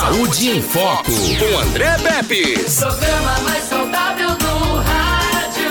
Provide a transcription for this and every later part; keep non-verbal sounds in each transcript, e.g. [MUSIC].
Saúde em Foco, com André Pepe. Programa mais saudável do rádio.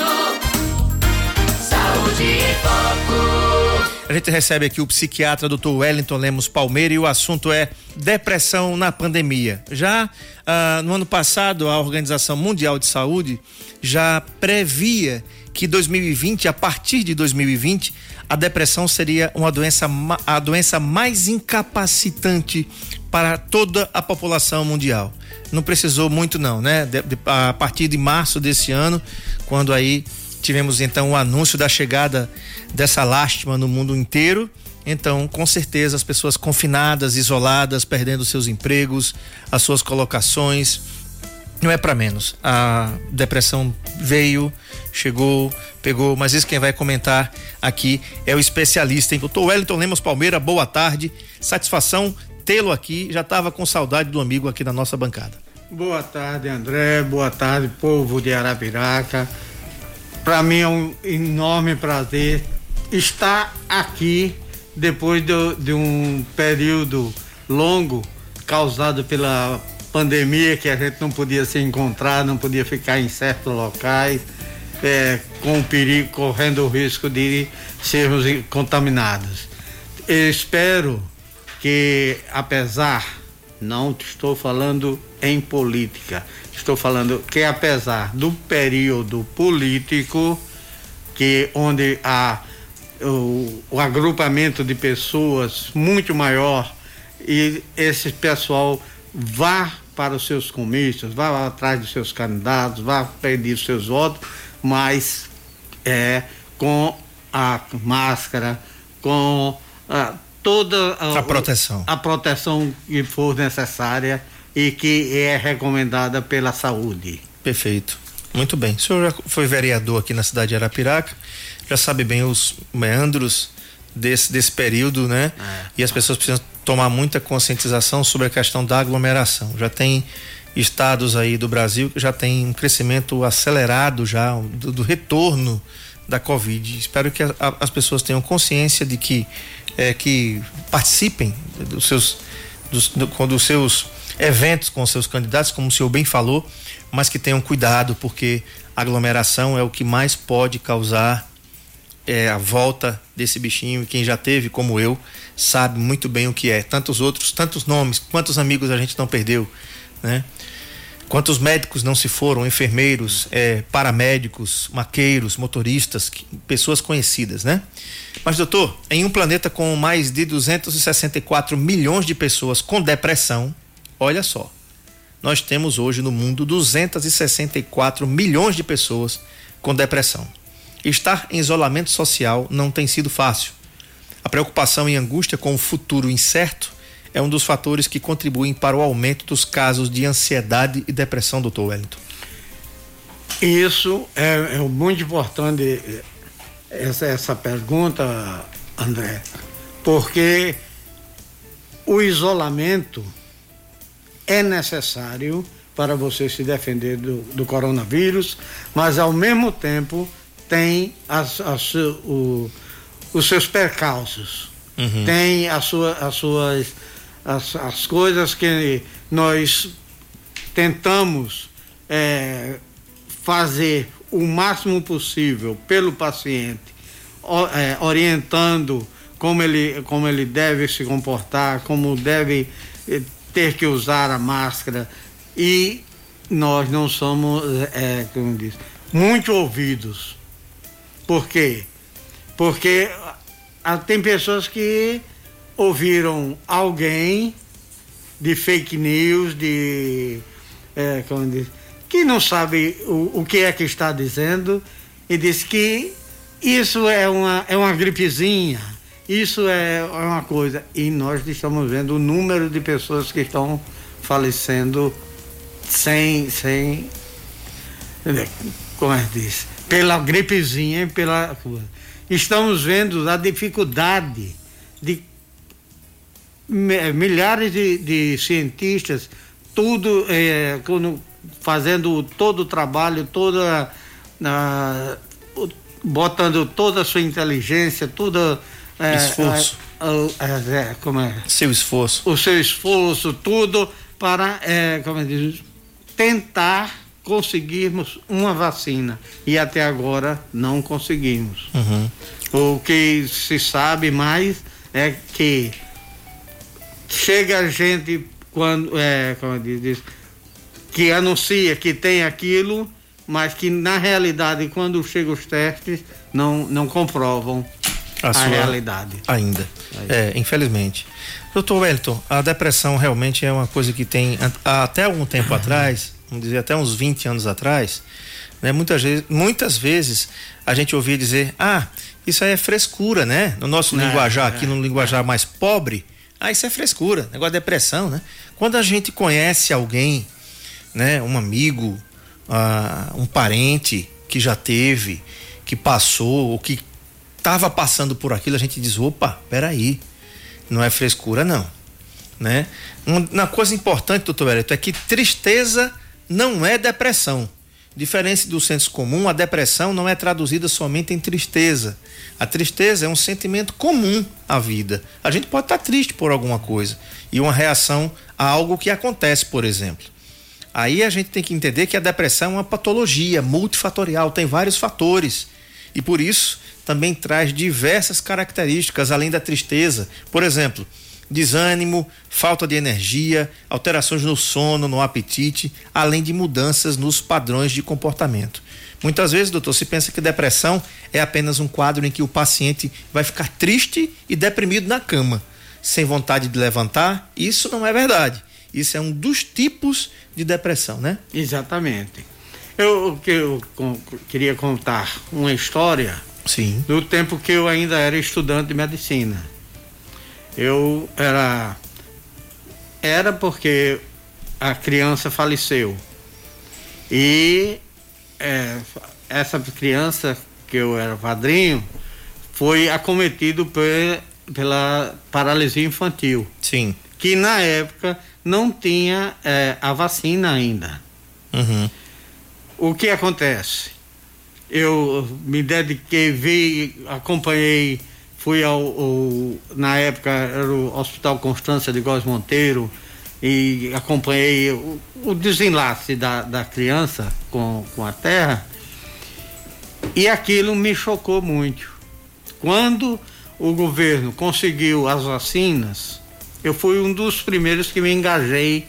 Saúde em Foco. A gente recebe aqui o psiquiatra Dr. Wellington Lemos Palmeira e o assunto é depressão na pandemia. Já ah, no ano passado, a Organização Mundial de Saúde já previa que 2020, a partir de 2020, a depressão seria uma doença, a doença mais incapacitante para toda a população mundial. Não precisou muito não, né? De- de- a partir de março desse ano, quando aí tivemos então o anúncio da chegada dessa lástima no mundo inteiro. Então, com certeza, as pessoas confinadas, isoladas, perdendo seus empregos, as suas colocações, não é para menos. A depressão veio, chegou, pegou, mas isso quem vai comentar aqui é o especialista, hein? Doutor Wellington Lemos Palmeira, boa tarde. Satisfação tê-lo aqui. Já estava com saudade do amigo aqui na nossa bancada. Boa tarde, André. Boa tarde, povo de Arapiraca. Para mim é um enorme prazer estar aqui depois do- de um período longo causado pela pandemia que a gente não podia se encontrar, não podia ficar em certos locais, é, com o perigo, correndo o risco de sermos contaminados. Eu espero que, apesar, não estou falando em política, estou falando que, apesar do período político, que onde há o, o agrupamento de pessoas muito maior e esse pessoal vá para os seus comícios, vá atrás dos seus candidatos, vá pedir os seus votos, mas é com a máscara, com ah, toda A proteção. a proteção que for necessária e que é recomendada pela saúde. Perfeito. Muito bem. O senhor já foi vereador aqui na cidade de Arapiraca, já sabe bem os meandros desse, desse período, né? É. E as pessoas precisam tomar muita conscientização sobre a questão da aglomeração. Já tem estados aí do Brasil que já tem um crescimento acelerado já do, do retorno da Covid. Espero que a- a- as pessoas tenham consciência de que é, que participem dos seus dos, do- dos seus eventos com os seus candidatos, como o senhor bem falou, mas que tenham cuidado, porque aglomeração é o que mais pode causar é, a volta desse bichinho. E quem já teve, como eu, sabe muito bem o que é. Tantos outros, tantos nomes, quantos amigos a gente não perdeu, né? Quantos médicos não se foram, enfermeiros, é, paramédicos, maqueiros, motoristas, pessoas conhecidas, né? Mas, doutor, em um planeta com mais de 264 milhões de pessoas com depressão, olha só, nós temos hoje no mundo 264 milhões de pessoas com depressão. Estar em isolamento social não tem sido fácil. A preocupação e angústia com o futuro incerto é um dos fatores que contribuem para o aumento dos casos de ansiedade e depressão, doutor Wellington. Isso é, é muito importante eh, essa, essa pergunta, André, porque o isolamento é necessário para você se defender do, do coronavírus, mas ao mesmo tempo tem as, as, o- os seus percalços, tem as, sua, as suas as, as coisas que nós tentamos eh, fazer o máximo possível pelo paciente, eh, orientando como ele, como ele deve se comportar, como deve eh, ter que usar a máscara e nós não somos, eh, como diz, muito ouvidos. Por quê? Porque ah, tem pessoas que ouviram alguém de fake news, de. é, como diz, que não sabe o, o que é que está dizendo e diz que isso é uma, é uma gripezinha, isso é uma coisa. E nós estamos vendo o número de pessoas que estão falecendo sem. sem como é que diz? Pela gripezinha e pela. Estamos vendo a dificuldade de milhares de, de cientistas, tudo quando- fazendo todo o trabalho, toda a- botando toda a sua inteligência, toda eh, Esforço. a- a- a- é, como é? Seu esforço. o seu esforço, tudo para, é, como diz, tentar conseguirmos uma vacina. E até agora não conseguimos. Uhum. O que se sabe mais é que chega gente quando é, como diz, que anuncia que tem aquilo, mas que na realidade quando chegam os testes não, não comprovam a, a realidade. Ainda. É, infelizmente. Doutor Wellington, a depressão realmente é uma coisa que tem até algum tempo atrás, vamos dizer até uns 20 anos atrás, né? Muitas vezes, muitas vezes a gente ouvia dizer, ah, isso aí é frescura, né? No nosso é, linguajar aqui, é, no linguajar é. mais pobre, ah, isso é frescura, negócio de depressão, né? Quando a gente conhece alguém, né, um amigo, uh, um parente que já teve, que passou ou que estava passando por aquilo, a gente diz, opa, peraí, não é frescura não, né? Uma coisa importante, doutor Hélio, é que tristeza não é depressão. Diferente do senso comum, a depressão não é traduzida somente em tristeza. A tristeza é um sentimento comum à vida. A gente pode estar triste por alguma coisa e uma reação a algo que acontece, por exemplo. Aí a gente tem que entender que a depressão é uma patologia multifatorial, tem vários fatores. E por isso também traz diversas características além da tristeza. Por exemplo, desânimo, falta de energia, alterações no sono, no apetite, além de mudanças nos padrões de comportamento. Muitas vezes, doutor, se pensa que depressão é apenas um quadro em que o paciente vai ficar triste e deprimido na cama, sem vontade de levantar. Isso não é verdade. Isso é um dos tipos de depressão, né? Exatamente. Eu, eu, eu queria contar uma história Sim. do tempo que eu ainda era estudante de medicina. Eu era. Era porque a criança faleceu. E é, essa criança, que eu era padrinho, foi acometido pe pela paralisia infantil. Sim. Que na época não tinha é, a vacina ainda. Uhum. O que acontece? Eu me dediquei, vi, acompanhei Fui ao, ao, na época era o Hospital Constância de Góes Monteiro e acompanhei o, o desenlace da, da criança com, com a terra e aquilo me chocou muito. Quando o governo conseguiu as vacinas, eu fui um dos primeiros que me engajei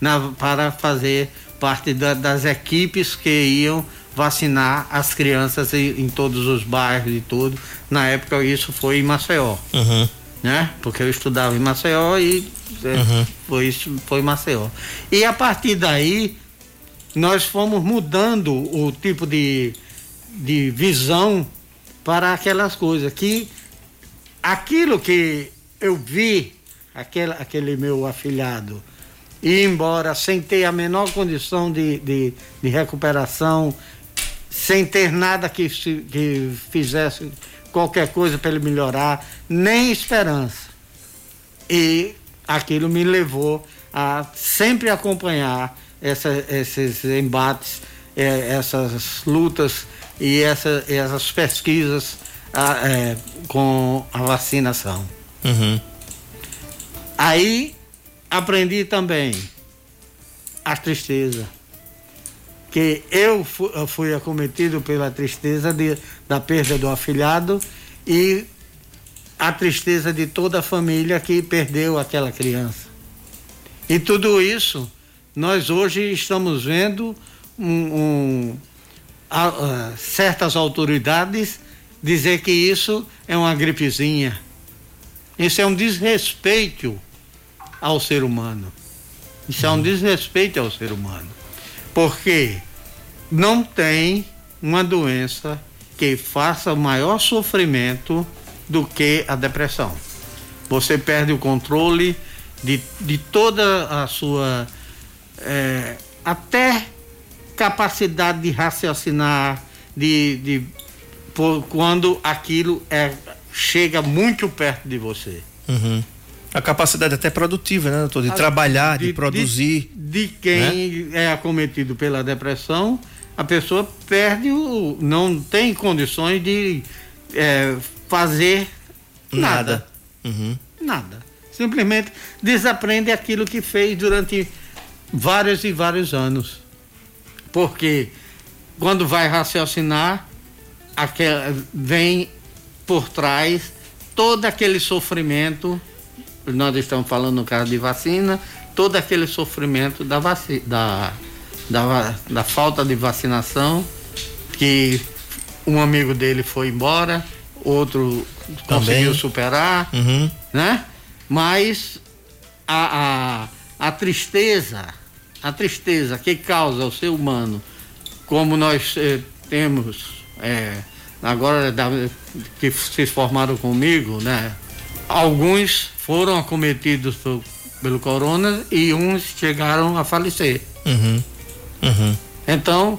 na, para fazer parte da, das equipes que iam vacinar as crianças em, todos os bairros e tudo. Na época isso foi em Maceió. Uhum. Né? Porque eu estudava em Maceió e é, uhum. foi isso foi em Maceió. E a partir daí nós fomos mudando o tipo de, de visão para aquelas coisas que aquilo que eu vi aquele, aquele meu afilhado ir embora sem ter a menor condição de, de, de recuperação, sem ter nada que, que fizesse qualquer coisa para ele melhorar, nem esperança. E aquilo me levou a sempre acompanhar essa, esses embates, é, essas lutas e essa, essas pesquisas é, com a vacinação. Uhum. Aí aprendi também a tristeza que eu fui, acometido pela tristeza de, da perda do afilhado e a tristeza de toda a família que perdeu aquela criança. E tudo isso, nós hoje estamos vendo um, um, a, a, certas autoridades dizer que isso é uma gripezinha. Isso é um desrespeito ao ser humano. Isso é um desrespeito ao ser humano. Porque não tem uma doença que faça maior sofrimento do que a depressão. Você perde o controle de, de toda a sua. É, até capacidade de raciocinar, de, de por, quando aquilo é, chega muito perto de você. Uhum. A capacidade até produtiva, né, doutor? De a, trabalhar, de, de produzir. De, de quem né? é acometido pela depressão a pessoa perde o. não tem condições de é, fazer nada. Nada. Uhum. nada. simplesmente desaprende aquilo que fez durante vários e vários anos. Porque quando vai raciocinar, vem por trás todo aquele sofrimento, nós estamos falando no caso de vacina, todo aquele sofrimento da, vaci, da, da, da falta de vacinação, que um amigo dele foi embora, outro Também. conseguiu superar, Uhum. né? Mas a, a, a tristeza, a tristeza que causa o ser humano, como nós eh, temos eh, agora da- que se formaram comigo, né? Alguns foram acometidos pelo corona e uns chegaram a falecer. Uhum. Uhum. Então,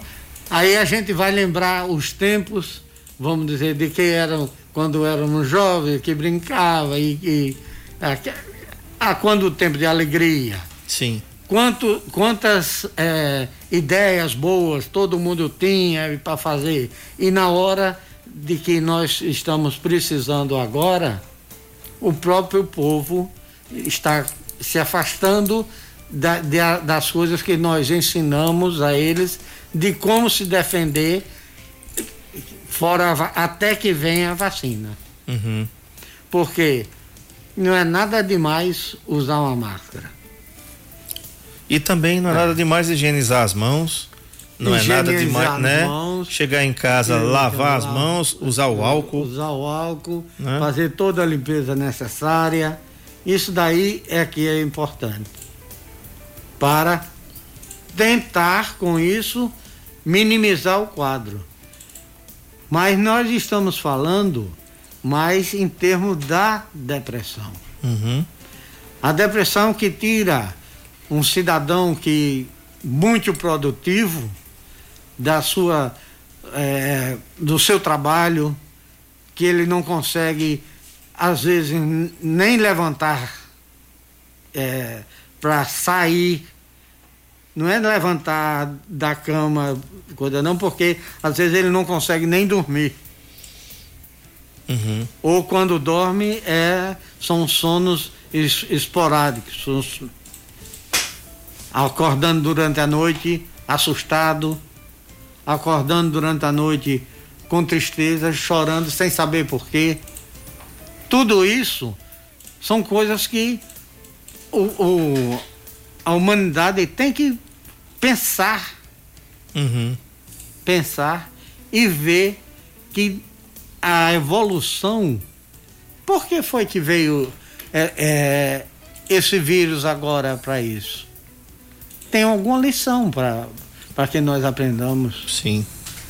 aí a gente vai lembrar os tempos, vamos dizer, de que eram quando éramos jovens, que brincava e que. A, a, quando o tempo de alegria. Sim. Quanto, quantas eh, ideias boas todo mundo tinha para fazer. E na hora de que nós estamos precisando agora, o próprio povo está se afastando da- de das coisas que nós ensinamos a eles de como se defender fora até que venha a vacina. Uhum. Porque não é nada demais usar uma máscara. E também não é nada demais higienizar as mãos. Não é nada demais, né? mãos. Chegar em casa, lavar as mãos, usar o álcool. Usar o álcool, Né? fazer toda a limpeza necessária. Isso daí é que é importante. Para tentar com isso minimizar o quadro. Mas nós estamos falando mais em termos da depressão. Uhum. A depressão que tira um cidadão que muito produtivo da sua eh, do seu trabalho, que ele não consegue às vezes nem levantar para sair, não é levantar da cama, coisa não, porque às vezes ele não consegue nem dormir. Uhum. Ou quando dorme é, são sonos es- esporádicos, sons- acordando durante a noite assustado, acordando durante a noite com tristeza, chorando sem saber porquê. Tudo isso são coisas que o, o- a humanidade tem que pensar Uhum. pensar e ver que a evolução. Por que foi que veio é, é, esse vírus agora para isso? Tem alguma lição para que nós aprendamos Sim.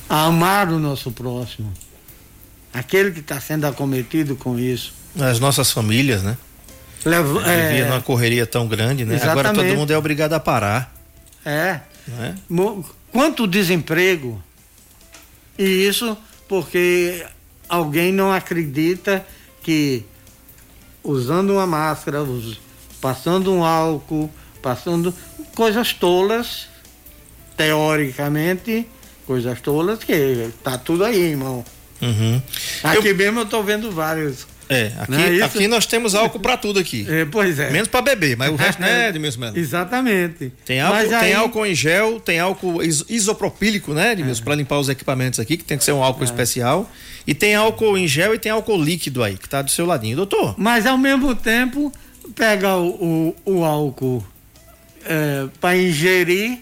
a amar o nosso próximo, aquele que está sendo acometido com isso. As nossas famílias, né? Vivia é, numa correria tão grande, né? Agora todo Exatamente. mundo é obrigado a parar, é? Mo- Quanto desemprego? E isso porque alguém não acredita que usando uma máscara, passando um álcool, passando coisas tolas, teoricamente, coisas tolas que tá tudo aí, irmão. Uhum. Aqui mesmo eu tô vendo vários. É, aqui, é aqui nós temos álcool pra tudo aqui. É, pois é. Menos pra beber, mas o [LAUGHS] resto não é, Edmilson Melo. Exatamente. Tem álcool, Mas tem aí- álcool em gel, tem álcool is- isopropílico, né, Edmilson, pra limpar os equipamentos aqui, que tem que ser um álcool especial. E tem álcool em gel e tem álcool líquido aí, que tá do seu ladinho. Doutor, Mas ao mesmo tempo, pega o, o, o álcool para ingerir,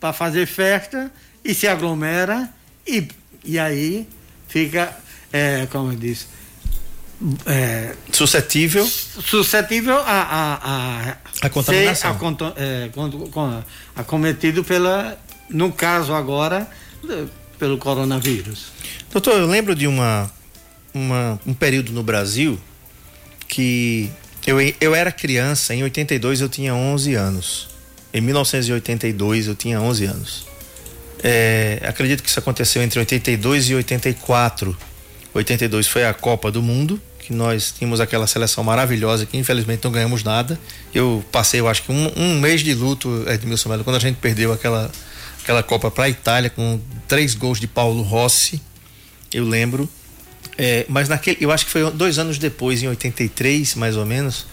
para fazer festa, e se aglomera, e, e aí fica, é, como eu disse, é, suscetível. suscetível a, a, a, A contaminação. ser aconto- é, acometido pela, no caso agora, pelo coronavírus. Doutor, eu lembro de uma, uma- um período no Brasil que eu, eu era criança, em 82 eu tinha 11 anos. Em 1982 eu tinha 11 anos. É, acredito que isso aconteceu entre 82 e 84. 82 foi a Copa do Mundo, que nós tínhamos aquela seleção maravilhosa que infelizmente não ganhamos nada. Eu passei, eu acho que um, um mês de luto, Edmilson Melo, quando a gente perdeu aquela, aquela Copa para a Itália com três gols de Paulo Rossi, eu lembro. É, mas naquele, eu acho que foi dois anos depois, em 83 mais ou menos,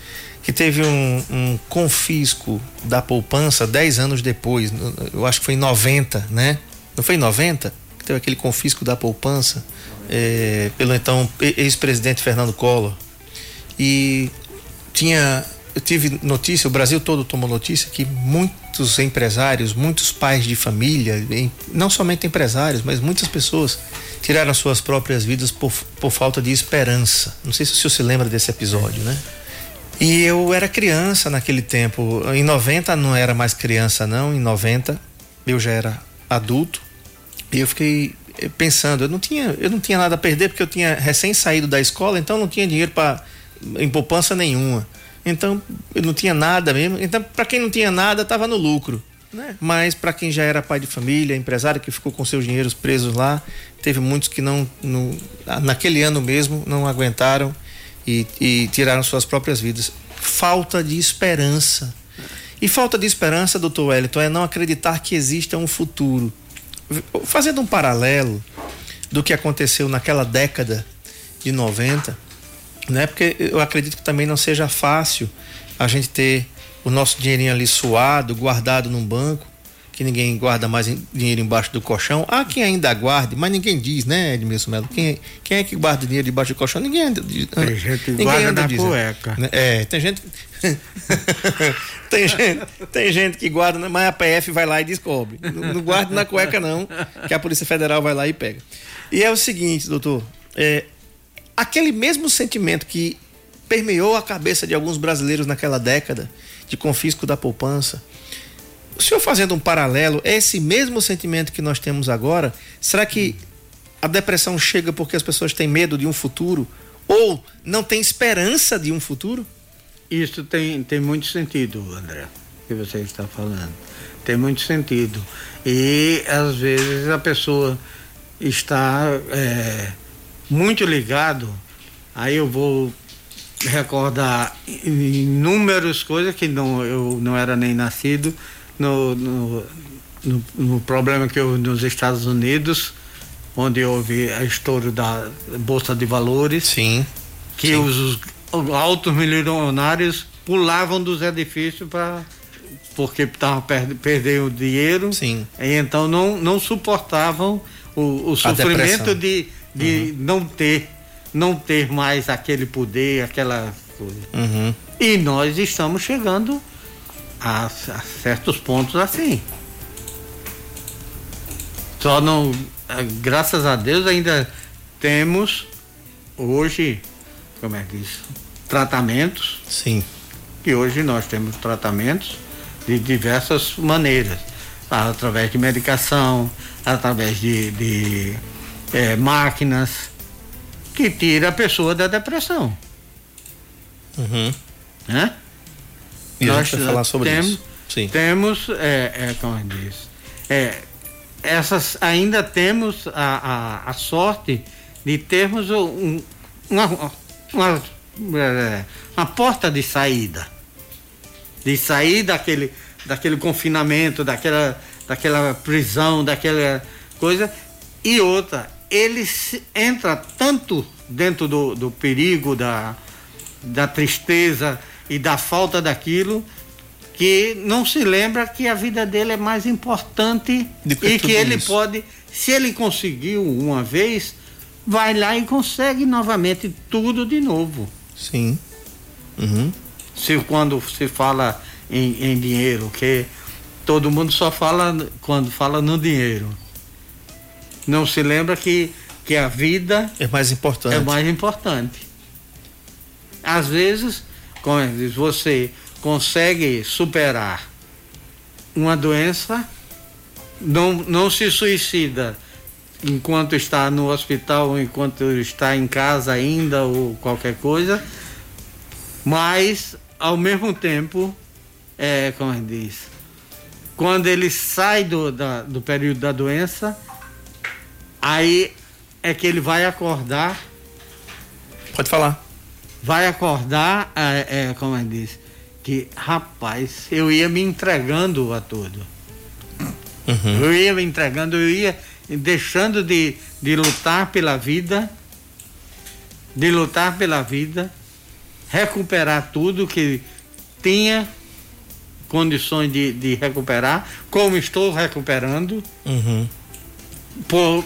que teve um, um confisco da poupança 10 anos depois, eu acho que foi em 90, né? Não foi em 90? Que teve aquele confisco da poupança é, pelo então ex-presidente Fernando Collor. E tinha eu tive notícia, o Brasil todo tomou notícia que muitos empresários, muitos pais de família, não somente empresários, mas muitas pessoas tiraram suas próprias vidas por, por falta de esperança. Não sei se o senhor se lembra desse episódio, né? E eu era criança naquele tempo. Em 90 não era mais criança, não. Em 90 eu já era adulto. E eu fiquei pensando, eu não tinha, eu não tinha nada a perder porque eu tinha recém saído da escola, então não tinha dinheiro para em poupança nenhuma. Então, eu não tinha nada mesmo. Então, para quem não tinha nada, estava no lucro. Né? Mas para quem já era pai de família, empresário que ficou com seus dinheiros presos lá, teve muitos que não, não naquele ano mesmo não aguentaram e, e tiraram suas próprias vidas. Falta de esperança. E falta de esperança, doutor Wellington, é não acreditar que exista um futuro. Fazendo um paralelo do que aconteceu naquela década de 90, né? Porque eu acredito que também não seja fácil a gente ter o nosso dinheirinho ali suado, guardado num banco, que ninguém guarda mais dinheiro embaixo do colchão. Há quem ainda guarde, mas ninguém diz, né, Edmilson Melo? Quem, quem é que guarda dinheiro debaixo do colchão? Ninguém anda. Tem gente que guarda na diz, cueca. Né? É, tem gente. [LAUGHS] tem, gente tem gente que guarda, mas a PF vai lá e descobre. Não, não guarda na cueca, não, que a Polícia Federal vai lá e pega. E é o seguinte, doutor. É, aquele mesmo sentimento que permeou a cabeça de alguns brasileiros naquela década de confisco da poupança. O senhor fazendo um paralelo, é esse mesmo sentimento que nós temos agora? Será que a depressão chega porque as pessoas têm medo de um futuro ou não têm esperança de um futuro? Isso tem, tem muito sentido, André, que você está falando. Tem muito sentido. E às vezes a pessoa está é, muito ligado, aí eu vou recordar inúmeras coisas que não, eu não era nem nascido, no, no, no, no problema que houve nos Estados Unidos, onde houve a estouro da Bolsa de Valores. Sim. Que sim. Os, os altos milionários pulavam dos edifícios para porque estavam per, perdendo dinheiro. Sim. E então não, não suportavam o, o sofrimento de de uhum. não ter não ter mais aquele poder, aquela coisa. Uhum. E nós estamos chegando a, a, certos pontos assim. Só não, graças a Deus ainda temos hoje, como é que diz, tratamentos. Sim. Que hoje nós temos tratamentos de diversas maneiras, através de medicação, através de, de é, máquinas que tira a pessoa da depressão. Uhum. Né? E Nós a gente vai falar sobre temos, isso. Sim. Temos, é, é, como diz, é, essas, ainda temos a, a, a sorte de termos um, uma, uma, é, uma porta de saída. De sair daquele, daquele confinamento, daquela, daquela prisão, daquela coisa. E outra, ele entra tanto dentro do, do perigo, da, da tristeza e da falta daquilo, que não se lembra que a vida dele é mais importante e que ele isso. pode, se ele conseguiu uma vez, vai lá e consegue novamente tudo de novo. Sim. Uhum. Se quando se fala em, em dinheiro, que todo mundo só fala quando fala no dinheiro não se lembra que, que a vida é mais importante. É mais importante. Às vezes, diz, você consegue superar uma doença, não, não se suicida enquanto está no hospital, enquanto está em casa ainda ou qualquer coisa, mas ao mesmo tempo, é, como diz, quando ele sai do, da, do período da doença, Aí é que ele vai acordar. Pode falar. Vai acordar, é, é, como ele diz, que rapaz, eu ia me entregando a tudo. Uhum. Eu ia me entregando, eu ia deixando de, de lutar pela vida, de lutar pela vida, recuperar tudo que tinha condições de, de recuperar, como estou recuperando, Uhum. por,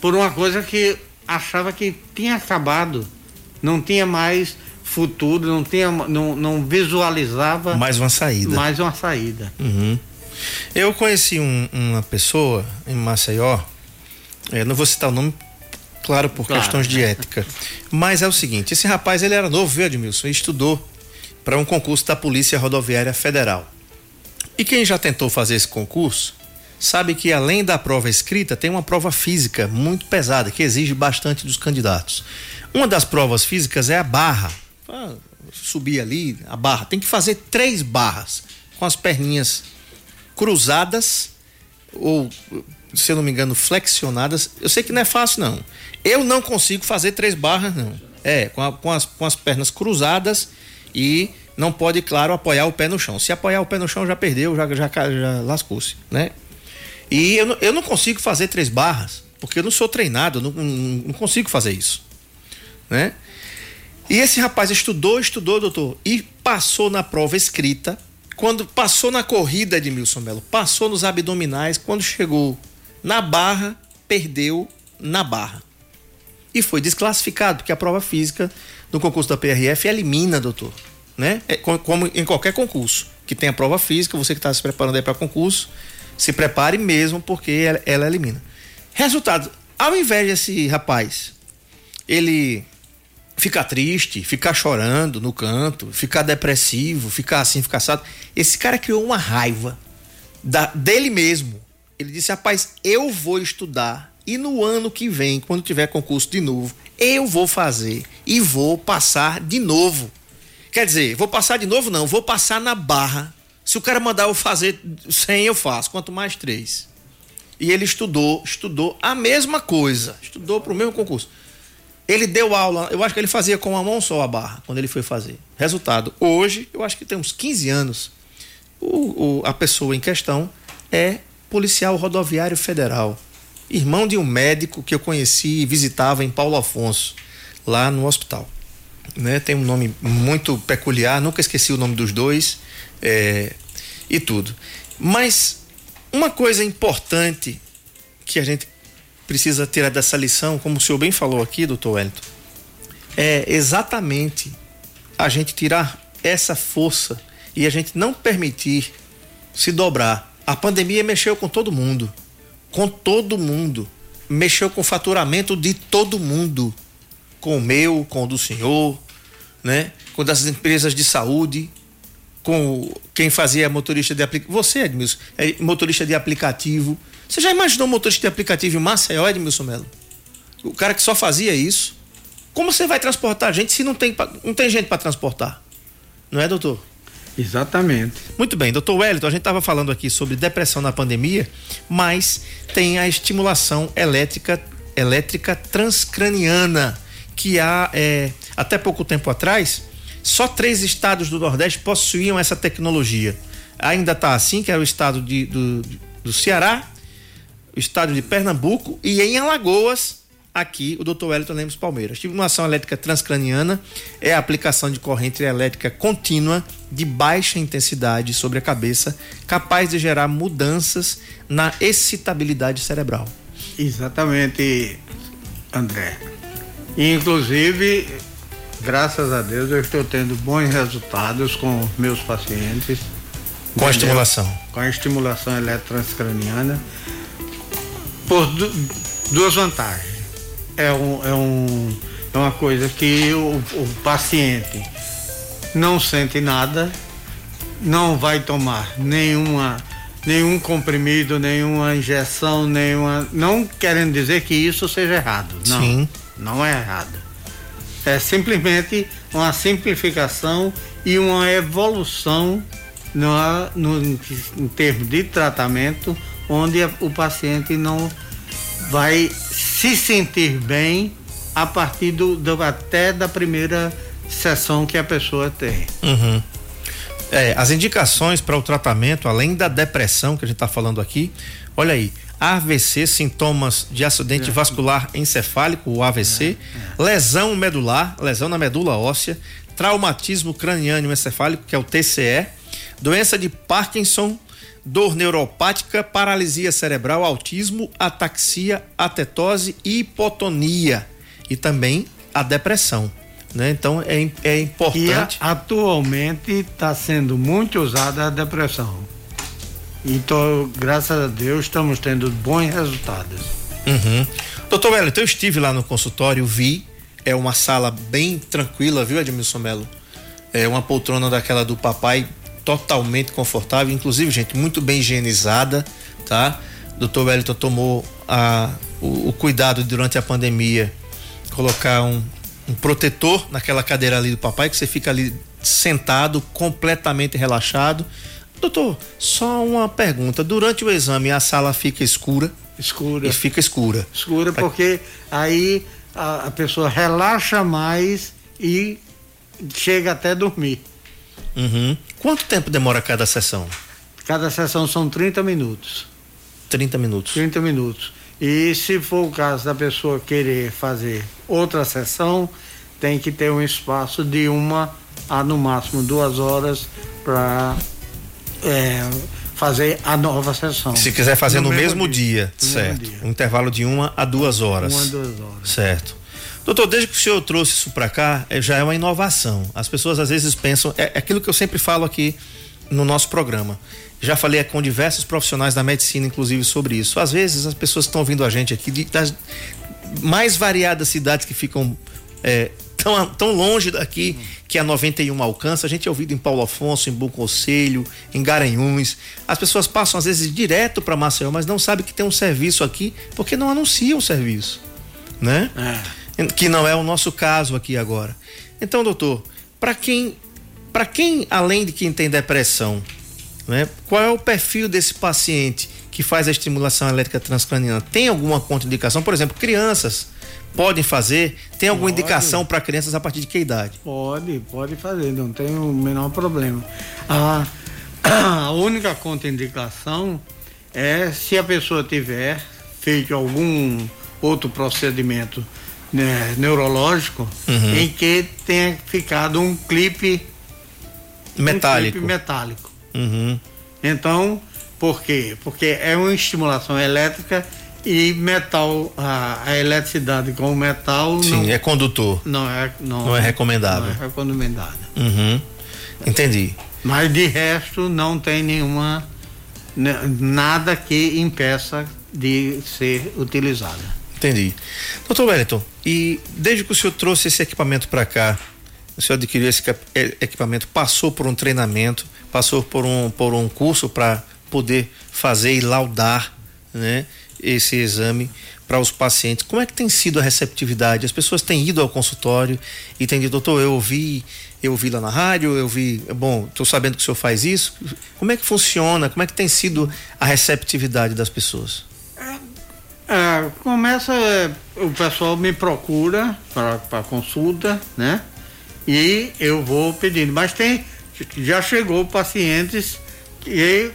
por uma coisa que achava que tinha acabado, não tinha mais futuro, não tinha, não, não visualizava Mais uma saída. mais uma saída. Uhum. Eu conheci um- uma pessoa em Maceió, eh, não vou citar o nome, claro, por Claro. questões de ética, mas é o seguinte: esse rapaz ele era novo, viu, Edmilson? Ele estudou para um concurso da Polícia Rodoviária Federal. E quem já tentou fazer esse concurso sabe que além da prova escrita, tem uma prova física muito pesada que exige bastante dos candidatos. Uma das provas físicas é a barra. Ah, subir ali, a barra. Tem que fazer três barras com as perninhas cruzadas ou, se eu não me engano, flexionadas. Eu sei que não é fácil, não. Eu não consigo fazer três barras, não. É, com, a- com as, com as pernas cruzadas e não pode, claro, apoiar o pé no chão. Se apoiar o pé no chão, já perdeu, já, já, já lascou-se, né? E eu, não- eu não consigo fazer três barras, porque eu não sou treinado, eu não, não, consigo fazer isso, né? E esse rapaz estudou, estudou, doutor, e passou na prova escrita. Quando passou na corrida, Edmilson Melo, passou nos abdominais. Quando chegou na barra, perdeu na barra. E foi desclassificado, porque a prova física do concurso da PRF elimina, doutor. Né? É co- como em qualquer concurso que tem a prova física, você que está se preparando aí para concurso, se prepare mesmo, porque ela, ela elimina. Resultado: ao invés desse rapaz, ele ficar triste, ficar chorando no canto, ficar depressivo, ficar assim, ficar assado. Esse cara criou uma raiva da- dele mesmo. Ele disse: rapaz, eu vou estudar e no ano que vem, quando tiver concurso de novo, eu vou fazer e vou passar de novo. Quer dizer, vou passar de novo? Não, vou passar na barra. Se o cara mandar eu fazer 100, eu faço, quanto mais três. E ele estudou, estudou a mesma coisa, estudou para o mesmo concurso. Ele deu aula, eu acho que ele fazia com uma mão só a barra, quando ele foi fazer. Resultado, hoje, eu acho que tem uns 15 anos, o, o- a pessoa em questão é policial rodoviário federal, irmão de um médico que eu conheci e visitava em Paulo Afonso, lá no hospital. Né? Tem um nome muito peculiar, nunca esqueci o nome dos dois é, e tudo. Mas uma coisa importante que a gente precisa tirar dessa lição, como o senhor bem falou aqui, doutor Wellington, é exatamente a gente tirar essa força e a gente não permitir se dobrar. A pandemia mexeu com todo mundo. Com todo mundo. Mexeu com o faturamento de todo mundo. Com o meu, com o do senhor, né? Com das empresas de saúde, com quem fazia motorista de aplicativo. Você, Edmilson, é motorista de aplicativo. Você já imaginou um motorista de aplicativo em Maceió, Edmilson Melo? O cara que só fazia isso. Como você vai transportar gente se não tem, não tem gente para transportar? Não é, doutor? Exatamente. Muito bem, doutor Wellington, a gente estava falando aqui sobre depressão na pandemia, mas tem a estimulação elétrica, elétrica transcraniana, que há é, até pouco tempo atrás, só três estados do Nordeste possuíam essa tecnologia. Ainda está assim, que é o estado de- do, do Ceará, o estado de Pernambuco e em Alagoas, aqui o Dr. Wellington Lemos Palmeiras. Estimulação elétrica transcraniana é a aplicação de corrente elétrica contínua de baixa intensidade sobre a cabeça, capaz de gerar mudanças na excitabilidade cerebral. Exatamente, André. Inclusive, graças a Deus, eu estou tendo bons resultados com meus pacientes. Com a estimulação. Com a estimulação eletrotranscraniana. Por du- duas vantagens. É, um, é, um, é uma coisa que o, o paciente não sente nada, não vai tomar nenhuma nenhum comprimido, nenhuma injeção, nenhuma. Não querendo dizer que isso seja errado. Não. Sim. Não é errado. É simplesmente uma simplificação e uma evolução no, no, em termos de tratamento, onde a- o paciente não vai se sentir bem a partir do, do- até da primeira sessão que a pessoa tem. Uhum. É, as indicações para o tratamento, além da depressão que a gente está falando aqui, olha aí, AVC, sintomas de acidente vascular encefálico, o AVC, lesão medular, lesão na medula óssea, traumatismo craniano encefálico, que é o TCE, doença de Parkinson, dor neuropática, paralisia cerebral, autismo, ataxia, atetose e hipotonia e também a depressão. Né? Então é, é importante. E atualmente está sendo muito usada a depressão. Então, graças a Deus, estamos tendo bons resultados. Uhum. Doutor Wellington, eu estive lá no consultório, vi, é uma sala bem tranquila, viu, Edmilson Melo? É uma poltrona daquela do papai, totalmente confortável, inclusive, gente, muito bem higienizada, tá? Doutor Wellington tomou a, o, o cuidado durante a pandemia, colocar um, um protetor naquela cadeira ali do papai, que você fica ali sentado, completamente relaxado. Doutor, só uma pergunta. Durante o exame a sala fica escura? Escura. E fica escura. Escura porque aí a, a pessoa relaxa mais e chega até dormir. Uhum. Quanto tempo demora cada sessão? Cada sessão são 30 minutos. 30 minutos. 30 minutos. E se for o caso da pessoa querer fazer outra sessão, tem que ter um espaço de uma a no máximo duas horas para é, fazer a nova sessão. Se quiser fazer no, no mesmo, mesmo, dia, dia certo. Mesmo dia. Um intervalo de uma a duas horas. Uma a duas horas. Certo. Doutor, desde que o senhor trouxe isso para cá, é, já é uma inovação. As pessoas às vezes pensam, é, é aquilo que eu sempre falo aqui no nosso programa. Já falei com diversos profissionais da medicina, inclusive, sobre isso. Às vezes as pessoas estão ouvindo a gente aqui de, das mais variadas cidades que ficam é, tão, tão longe daqui que a 91 alcança. A gente é ouvido em Paulo Afonso, em Bom Conselho, em Garanhuns. As pessoas passam às vezes direto para Maceió, mas não sabem que tem um serviço aqui porque não anunciam o serviço, né? É. Que não é o nosso caso aqui agora. Então, doutor, para quem para quem além de quem tem depressão, né? Qual é o perfil desse paciente que faz a estimulação elétrica transcraniana? Tem alguma contraindicação? Por exemplo, crianças podem fazer? Tem alguma pode. indicação para crianças a partir de que idade? Pode, pode fazer, não tem o menor problema. A, [CLEARS THROAT] a única contraindicação é se a pessoa tiver feito algum outro procedimento né, neurológico uhum. em que tenha ficado um clipe metálico. Um clipe metálico. Uhum. Então, por quê? Porque é uma estimulação elétrica e metal, a, a eletricidade com o metal. Sim, não, é condutor. Não é, não, não é recomendável. Não é recomendada. Uhum. Entendi. Mas de resto não tem nenhuma nada que impeça de ser utilizada. Entendi. Doutor Wellington, e desde que o senhor trouxe esse equipamento para cá, o senhor adquiriu esse equipamento, passou por um treinamento, passou por um, por um curso para poder fazer e laudar né, esse exame para os pacientes. Como é que tem sido a receptividade? As pessoas têm ido ao consultório e têm dito, doutor, eu ouvi, eu ouvi lá na rádio, eu vi, bom, estou sabendo que o senhor faz isso. Como é que funciona? Como é que tem sido a receptividade das pessoas? É, é, começa, o pessoal me procura para consulta, né? E eu vou pedindo, mas tem já chegou pacientes que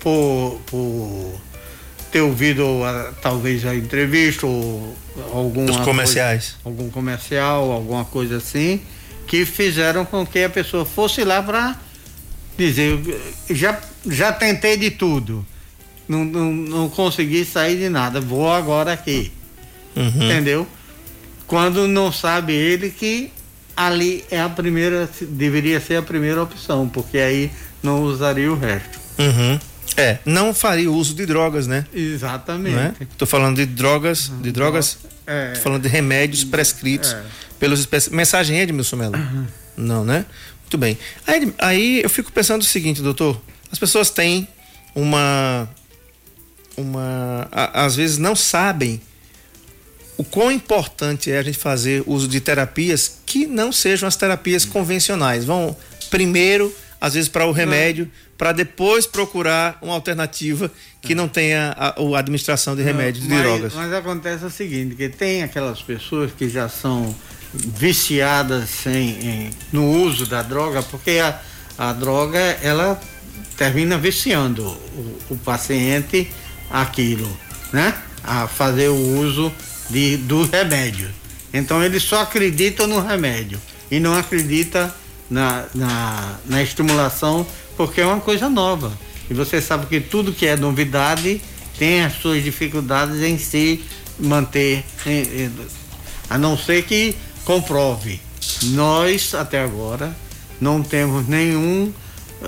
por, por ter ouvido a, talvez a entrevista ou algum comerciais coisa, algum comercial alguma coisa assim que fizeram com que a pessoa fosse lá para dizer já já tentei de tudo não, não, não consegui sair de nada vou agora aqui uhum. entendeu quando não sabe ele que ali é a primeira, deveria ser a primeira opção, porque aí não usaria o resto. Uhum. É, não faria uso de drogas, né? Exatamente. Né? Tô falando de drogas, de drogas, é, falando de remédios prescritos é. pelos especialistas. Mensagem Edmilson Melo? Uhum. Não, né? Muito bem. Aí, aí eu fico pensando o seguinte, doutor, as pessoas têm uma uma a, às vezes não sabem o quão importante é a gente fazer uso de terapias que não sejam as terapias convencionais. Vão primeiro, às vezes, para o remédio, para depois procurar uma alternativa que não tenha a, a administração de remédios e de drogas. Mas acontece o seguinte, que tem aquelas pessoas que já são viciadas em, em, no uso da droga, porque a, a droga, ela termina viciando o, o paciente aquilo, né? A fazer o uso de, do remédio. Então eles só acreditam no remédio. e não acredita na, na, na estimulação porque é uma coisa nova. E você sabe que tudo que é novidade tem as suas dificuldades em se manter, a não ser que comprove. Nós, até agora, não temos nenhum,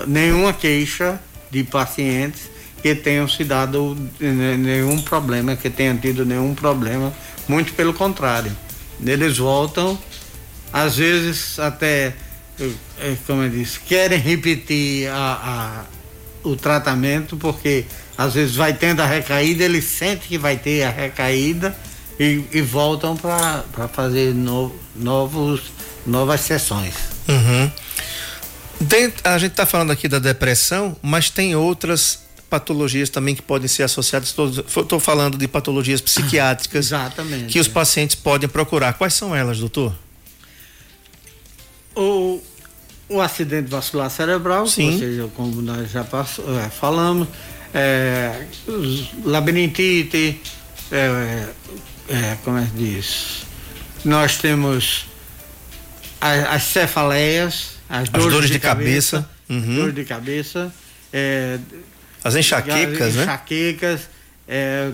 nenhuma queixa de pacientes que tenham se dado nenhum problema, que tenham tido nenhum problema, muito pelo contrário. Eles voltam, às vezes até, eh, como eu disse, querem repetir a, a, o tratamento, porque às vezes vai tendo a recaída, eles sentem que vai ter a recaída e, e voltam para fazer no, novos, novas sessões. Uhum. Dentro, a gente está falando aqui da depressão, mas tem outras patologias também que podem ser associadas. Estou falando de patologias psiquiátricas [COUGHS] Exatamente. que os pacientes podem procurar. Quais são elas, doutor? O, o acidente vascular cerebral, Sim. ou seja, como nós já passou, é, falamos, é, labirintite, é, é, como é que diz? Nós temos as, as cefaleias, as, As dores, dores de, de cabeça. cabeça, Uhum. dores de cabeça, é, As enxaquecas, né? enxaquecas, é,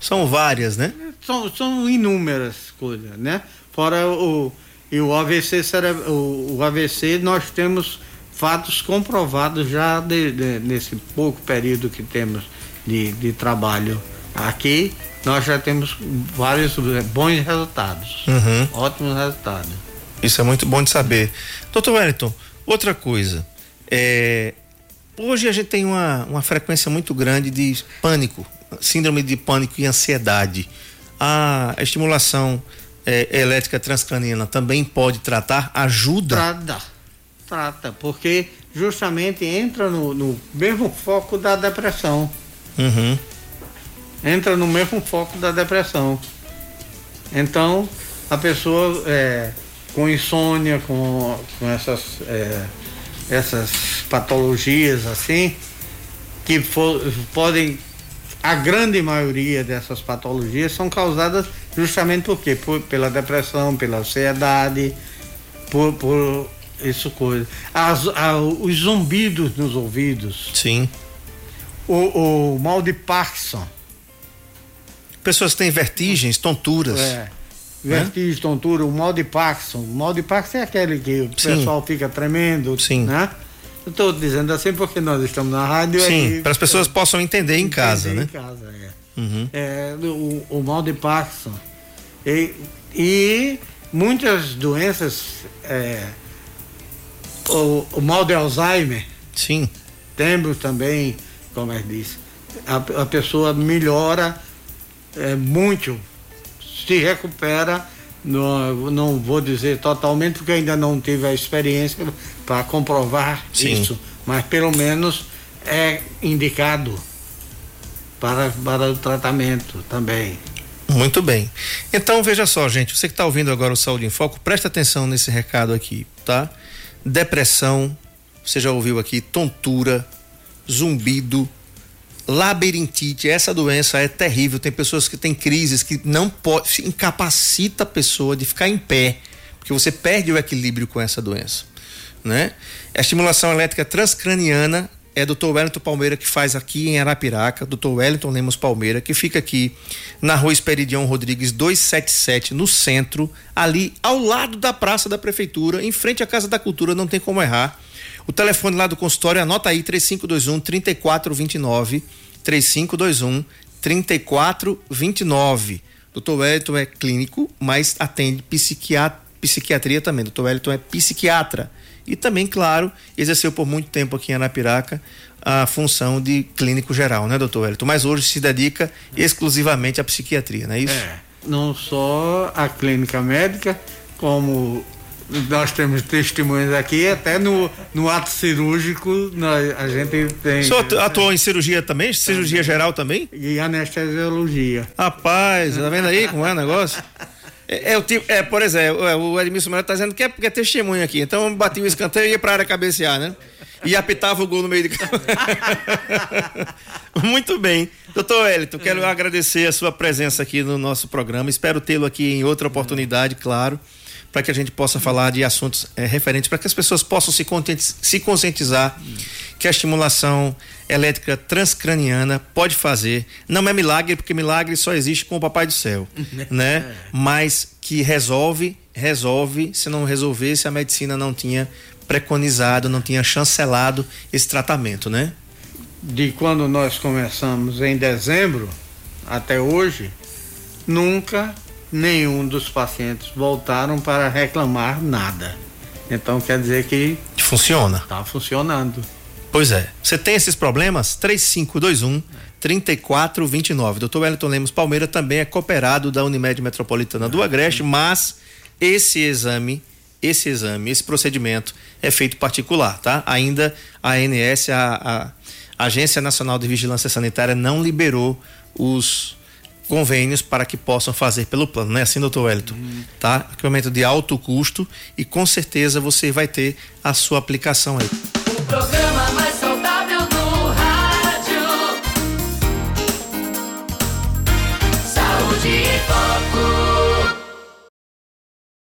São várias, né? são, são inúmeras coisas, né? Fora o, e o AVC cere- o, AVC nós temos fatos comprovados já de- de- nesse pouco período que temos de, de trabalho aqui, nós já temos vários bons resultados, Uhum. ótimos resultados. Isso é muito bom de saber. Doutor Wellington, outra coisa. É, hoje a gente tem uma, uma frequência muito grande de pânico, síndrome de pânico e ansiedade. A estimulação é, elétrica transcraniana também pode tratar, ajuda. Trata, trata, porque justamente entra no, no mesmo foco da depressão. Uhum. entra no mesmo foco da depressão. Então, a pessoa é, com insônia, com, com essas, é, essas patologias assim, que for, podem, a grande maioria dessas patologias são causadas justamente por quê? Por, pela depressão, pela ansiedade, por, por isso coisa. As, a- os zumbidos nos ouvidos, Sim. o, o mal de Parkinson. Pessoas que têm vertigens, tonturas. É. Vertigem, tontura, o mal de Parkinson. O mal de Parkinson é aquele que o Sim. pessoal fica tremendo, Sim. né? Eu estou dizendo assim porque nós estamos na rádio Sim, para as pessoas possam entender em casa, entender né? Em casa, é. Uhum. É, o, o mal de Parkinson. E, e muitas doenças, é, o, o mal de Alzheimer, Sim. temos também, como eu disse, a, a pessoa melhora é, muito, se recupera, não, não vou dizer totalmente, porque ainda não tive a experiência para comprovar Sim. isso, mas pelo menos é indicado para, para o tratamento também. Muito bem. Então veja só, gente, você que está ouvindo agora o Saúde em Foco, presta atenção nesse recado aqui, tá? Depressão, você já ouviu aqui, tontura, zumbido, labirintite, essa doença é terrível. Tem pessoas que têm crises que não pode, incapacita a pessoa de ficar em pé, porque você perde o equilíbrio com essa doença, né? A estimulação elétrica transcraniana é Dr. Wellington Palmeira que faz aqui em Arapiraca, Dr. Wellington Lemos Palmeira, que fica aqui na Rua Esperidião Rodrigues 277, no centro, ali ao lado da Praça da Prefeitura, em frente à Casa da Cultura, não tem como errar. O telefone lá do consultório, anota aí, 3521 3429, 3521 3429. Dr. Wellington é clínico, mas atende psiquiat psiquiatria também. Dr. Wellington é psiquiatra. E também, claro, exerceu por muito tempo aqui em Anapiraca a função de clínico geral, né, doutor Wellington? Mas hoje se dedica exclusivamente à psiquiatria, não é isso? É, não só a clínica médica, como nós temos testemunhas aqui, até no, no ato cirúrgico nós, a gente tem. O senhor atu- atuou em cirurgia também? Cirurgia geral também? E anestesiologia. Rapaz, tá vendo aí como é o negócio? [LAUGHS] É, é o tipo, é, por exemplo, é, o Edmilson Melo tá dizendo que é porque é testemunho aqui. Então eu bati o escanteio e ia pra área cabecear, né? e apitava o gol no meio de campo. [LAUGHS] Muito bem. Doutor Wellington, quero é. agradecer a sua presença aqui no nosso programa. Espero tê-lo aqui em outra oportunidade, claro, para que a gente possa falar de assuntos é, referentes, para que as pessoas possam se, se conscientizar que a estimulação elétrica transcraniana pode fazer. Não é milagre, porque milagre só existe com o Papai do Céu, [LAUGHS] né? Mas que resolve, resolve. Se não resolvesse, a medicina não tinha preconizado, não tinha chancelado esse tratamento, né? De quando nós começamos em dezembro até hoje, nunca nenhum dos pacientes voltaram para reclamar nada. Então quer dizer que funciona. Está funcionando. Pois é. Você tem esses problemas? 3521 3429. Doutor Wellington Lemos Palmeira também é cooperado da Unimed Metropolitana do Agreste, mas esse exame esse exame, esse procedimento é feito particular, tá? Ainda a ANS, a, a Agência Nacional de Vigilância Sanitária, não liberou os convênios para que possam fazer pelo plano, não é assim, doutor Wellington? Uhum. Tá? Equipamento de alto custo e com certeza você vai ter a sua aplicação aí. Programa mais